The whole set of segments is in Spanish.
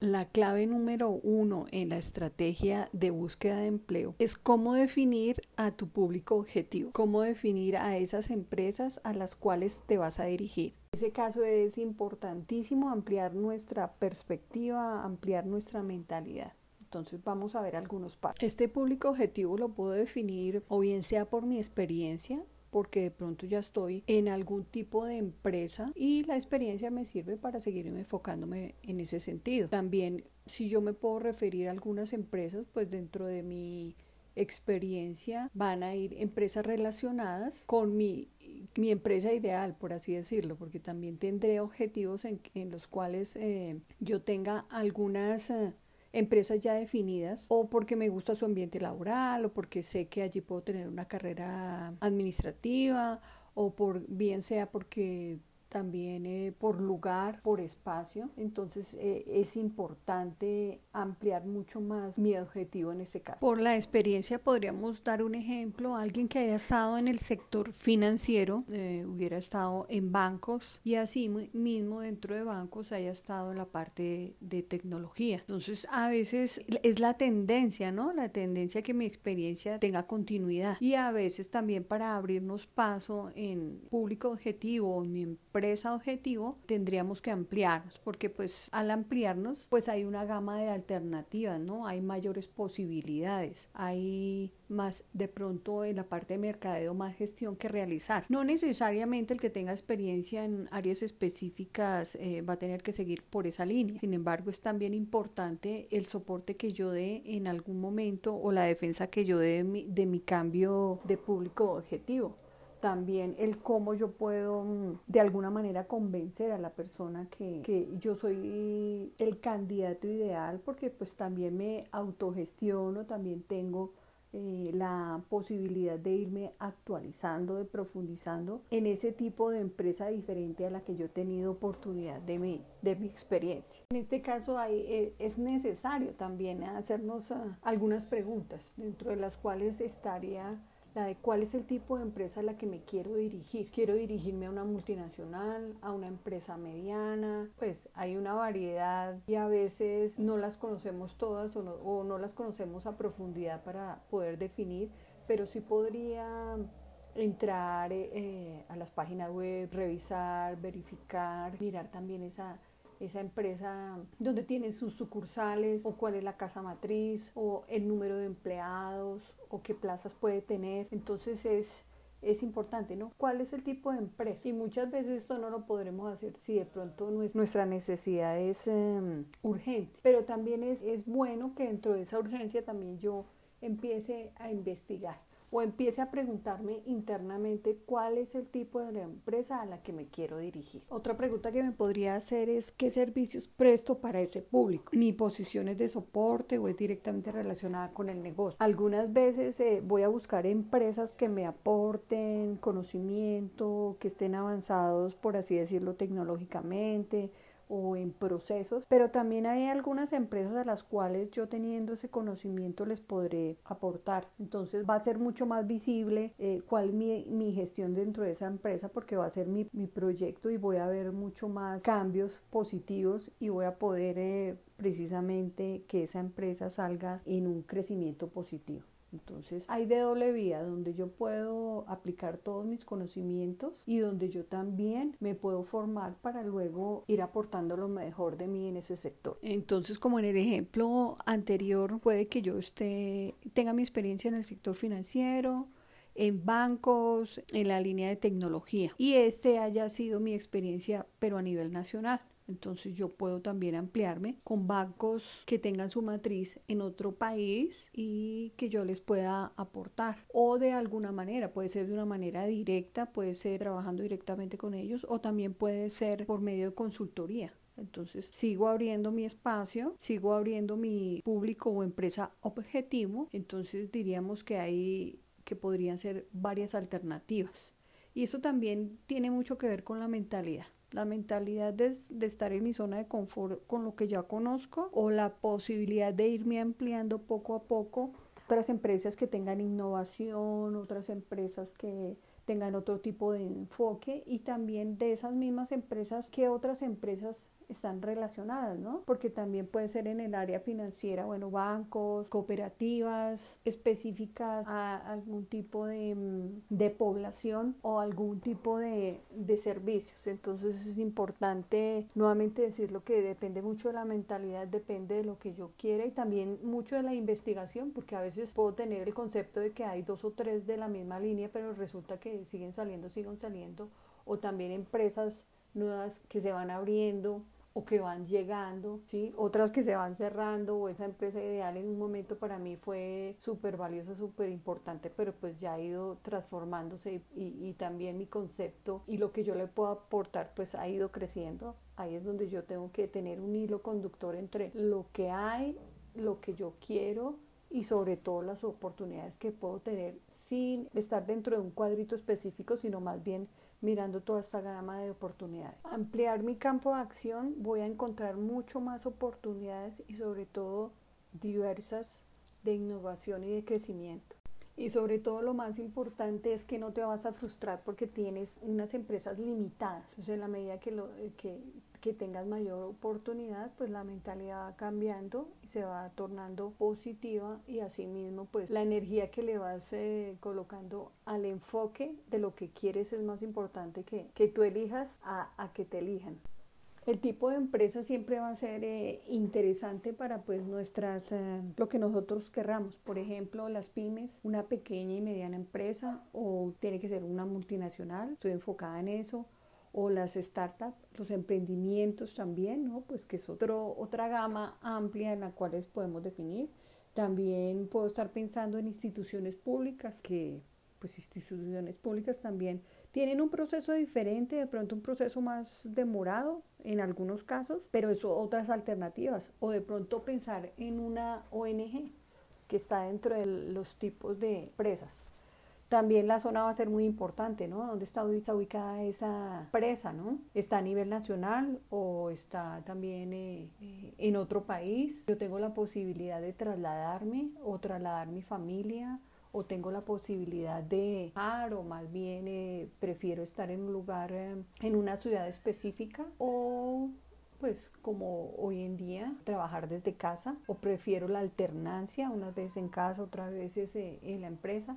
La clave número uno en la estrategia de búsqueda de empleo es cómo definir a tu público objetivo, cómo definir a esas empresas a las cuales te vas a dirigir. En ese caso es importantísimo ampliar nuestra perspectiva, ampliar nuestra mentalidad. Entonces vamos a ver algunos pasos. Este público objetivo lo puedo definir o bien sea por mi experiencia, porque de pronto ya estoy en algún tipo de empresa y la experiencia me sirve para seguirme enfocándome en ese sentido. También si yo me puedo referir a algunas empresas, pues dentro de mi experiencia van a ir empresas relacionadas con mi, mi empresa ideal, por así decirlo, porque también tendré objetivos en, los cuales eh, yo tenga algunas... Eh, empresas ya definidas o porque me gusta su ambiente laboral o porque sé que allí puedo tener una carrera administrativa o por bien sea porque también eh, por lugar, por espacio. Entonces eh, es importante ampliar mucho más mi objetivo en este caso. Por la experiencia podríamos dar un ejemplo, alguien que haya estado en el sector financiero, eh, hubiera estado en bancos y así mismo dentro de bancos haya estado en la parte de, tecnología. Entonces a veces es la tendencia, ¿no? La tendencia que mi experiencia tenga continuidad y a veces también para abrirnos paso en público objetivo, en mi empresa, empresa objetivo, tendríamos que ampliarnos, porque pues al ampliarnos, pues hay una gama de alternativas, ¿no? Hay mayores posibilidades, hay más de pronto en la parte de mercadeo más gestión que realizar. No necesariamente el que tenga experiencia en áreas específicas eh, va a tener que seguir por esa línea. Sin embargo, es también importante el soporte que yo dé en algún momento o la defensa que yo dé de mi cambio de público objetivo también el cómo yo puedo mm, de alguna manera convencer a la persona que, que, yo soy el candidato ideal porque pues también me autogestiono, también tengo eh, la posibilidad de irme actualizando, de profundizando en ese tipo de empresa diferente a la que yo he tenido oportunidad de mi, de mi experiencia. En este caso hay, eh, es necesario también hacernos ah, algunas preguntas dentro de las cuales estaría de cuál es el tipo de empresa a la que me quiero dirigir. Quiero dirigirme a una multinacional, a una empresa mediana, pues hay una variedad y a veces no las conocemos todas o no, o no las conocemos a profundidad para poder definir, pero sí podría entrar eh, a las páginas web, revisar, verificar, mirar también esa esa empresa donde tiene sus sucursales o cuál es la casa matriz o el número de empleados o qué plazas puede tener. Entonces es, es importante, ¿no? ¿Cuál es el tipo de empresa? Y muchas veces esto no lo podremos hacer si de pronto nuestra necesidad es em, urgente. Pero también es, es bueno que dentro de esa urgencia también yo empiece a investigar o empiece a preguntarme internamente cuál es el tipo de empresa a la que me quiero dirigir. Otra pregunta que me podría hacer es qué servicios presto para ese público. Mi posición es de soporte o es directamente relacionada con el negocio. Algunas veces eh, voy a buscar empresas que me aporten conocimiento, que estén avanzados, por así decirlo, tecnológicamente o en procesos, pero también hay algunas empresas a las cuales yo teniendo ese conocimiento les podré aportar. Entonces va a ser mucho más visible eh, cuál mi, mi gestión dentro de esa empresa porque va a ser mi, proyecto y voy a ver mucho más cambios positivos y voy a poder eh, precisamente que esa empresa salga en un crecimiento positivo. Entonces hay de doble vía donde yo puedo aplicar todos mis conocimientos y donde yo también me puedo formar para luego ir aportando lo mejor de mí en ese sector. Entonces como en el ejemplo anterior puede que yo esté tenga mi experiencia en el sector financiero, en bancos, en la línea de tecnología y este haya sido mi experiencia pero a nivel nacional. Entonces yo puedo también ampliarme con bancos que tengan su matriz en otro país y que yo les pueda aportar. O de alguna manera, puede ser de una manera directa, puede ser trabajando directamente con ellos o también puede ser por medio de consultoría. Entonces sigo abriendo mi espacio, sigo abriendo mi público o empresa objetivo. Entonces diríamos que hay que podrían ser varias alternativas. Y eso también tiene mucho que ver con la mentalidad la mentalidad de, estar en mi zona de confort con lo que ya conozco o la posibilidad de irme ampliando poco a poco otras empresas que tengan innovación, otras empresas que tengan otro tipo de enfoque y también de esas mismas empresas que otras empresas están relacionadas, ¿no? Porque también puede ser en el área financiera, bueno, bancos, cooperativas específicas a algún tipo de, mm, de población o algún tipo de, de servicios. Entonces es importante nuevamente decirlo que depende mucho de la mentalidad, depende de lo que yo quiera y también mucho de la investigación, porque a veces puedo tener el concepto de que hay dos o tres de la misma línea, pero resulta que siguen saliendo, siguen saliendo, o también empresas nuevas que se van abriendo o que van llegando, ¿sí? otras que se van cerrando o esa empresa ideal en un momento para mí fue súper valiosa, súper importante, pero pues ya ha ido transformándose y, y, también mi concepto y lo que yo le puedo aportar pues ha ido creciendo. Ahí es donde yo tengo que tener un hilo conductor entre lo que hay, lo que yo quiero y sobre todo las oportunidades que puedo tener sin estar dentro de un cuadrito específico, sino más bien mirando toda esta gama de oportunidades. Ampliar mi campo de acción, voy a encontrar mucho más oportunidades y sobre todo diversas de innovación y de crecimiento. Y sobre todo lo más importante es que no te vas a frustrar porque tienes unas empresas limitadas. Entonces en la medida que, lo, que, que tengas mayor oportunidad, pues la mentalidad va cambiando y se va tornando positiva y asimismo pues la energía que le vas eh, colocando al enfoque de lo que quieres es más importante que, que tú elijas a, a que te elijan. El tipo de empresa siempre va a ser eh, interesante para pues nuestras, eh, lo que nosotros querramos. Por ejemplo, las pymes, una pequeña y mediana empresa o tiene que ser una multinacional, estoy enfocada en eso. O las startups, los emprendimientos también, ¿no? Pues que es otro, otra gama amplia en la cual podemos definir. También puedo estar pensando en instituciones públicas, que pues instituciones públicas también tienen un proceso diferente, de pronto un proceso más demorado en algunos casos, pero eso otras alternativas. O de pronto pensar en una ONG que está dentro de los tipos de empresas. También la zona va a ser muy importante, ¿no? ¿Dónde está ubicada esa empresa, ¿no? ¿Está a nivel nacional o está también eh, eh, en otro país? Yo tengo la posibilidad de trasladarme o trasladar mi familia o tengo la posibilidad de ir o más bien eh, prefiero estar en un lugar, eh, en una ciudad específica o pues como hoy en día trabajar desde casa o prefiero la alternancia, unas veces en casa, otras veces en la empresa.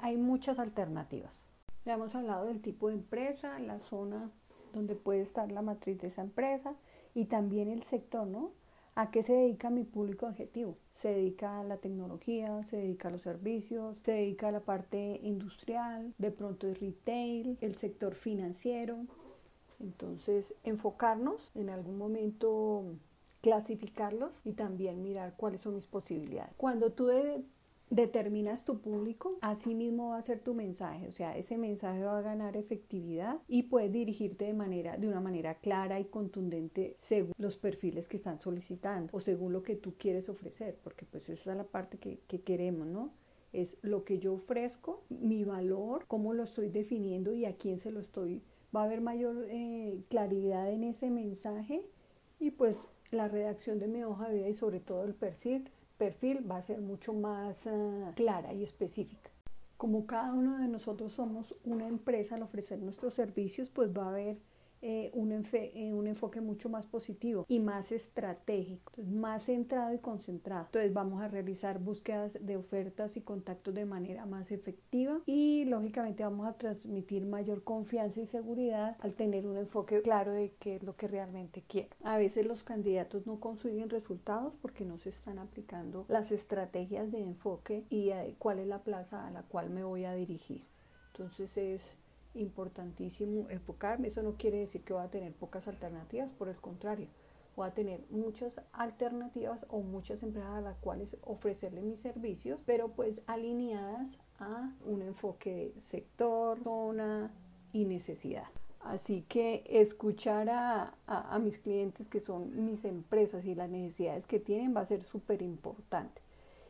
Hay muchas alternativas. Ya hemos hablado del tipo de empresa, la zona donde puede estar la matriz de esa empresa y también el sector, ¿no? ¿A qué se dedica mi público objetivo? se dedica a la tecnología, se dedica a los servicios, se dedica a la parte industrial, de pronto es retail, el sector financiero. Entonces, enfocarnos en algún momento clasificarlos y también mirar cuáles son mis posibilidades. Cuando tú determinas tu público, así mismo va a ser tu mensaje, o sea, ese mensaje va a ganar efectividad y puedes dirigirte de manera de una manera clara y contundente según los perfiles que están solicitando o según lo que tú quieres ofrecer, porque pues esa es la parte que, que queremos, ¿no? Es lo que yo ofrezco, mi valor, cómo lo estoy definiendo y a quién se lo estoy. Va a haber mayor eh, claridad en ese mensaje y pues la redacción de mi hoja de vida y sobre todo el perfil perfil va a ser mucho más ah, clara y específica. Como cada uno de nosotros somos una empresa al ofrecer nuestros servicios, pues va a haber eh, un, eh, un, enfoque mucho más positivo y más estratégico, más centrado y concentrado. Entonces vamos a realizar búsquedas de ofertas y contactos de manera más efectiva y lógicamente vamos a transmitir mayor confianza y seguridad al tener un enfoque claro de qué es lo que realmente quiero. A veces los candidatos no consiguen resultados porque no se están aplicando las estrategias de enfoque y eh, cuál es la plaza a la cual me voy a dirigir. Entonces es importantísimo enfocarme. Eso no quiere decir que voy a tener pocas alternativas, por el contrario, voy a tener muchas alternativas o muchas empresas a las cuales ofrecerle mis servicios, pero pues alineadas a un enfoque de sector, zona y necesidad. Así que escuchar a, a, a mis clientes que son mis empresas y las necesidades que tienen va a ser súper importante.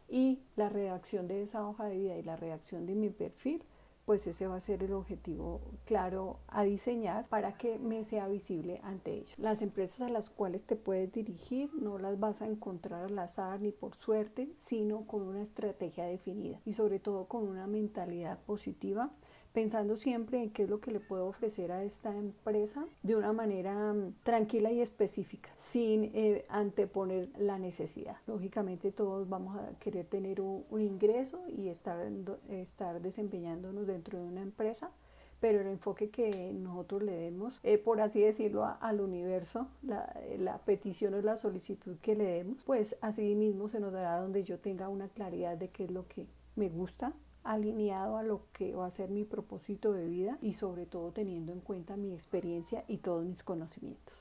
Y la redacción de esa hoja de vida y la redacción de mi perfil pues ese va a ser el objetivo claro a diseñar para que me sea visible ante ellos. Las empresas a las cuales te puedes dirigir no las vas a encontrar al azar ni por suerte, sino con una estrategia definida y sobre todo con una mentalidad positiva pensando siempre en qué es lo que le puedo ofrecer a esta empresa de una manera mm, tranquila y específica, sin eh, anteponer la necesidad. Lógicamente todos vamos a querer tener un, ingreso y estar, estar desempeñándonos dentro de una empresa, pero el enfoque que nosotros le demos, eh, por así decirlo, al universo, la, la, petición o la solicitud que le demos, pues así mismo se nos dará donde yo tenga una claridad de qué es lo que me gusta, alineado a lo que va a ser mi propósito de vida y sobre todo teniendo en cuenta mi experiencia y todos mis conocimientos.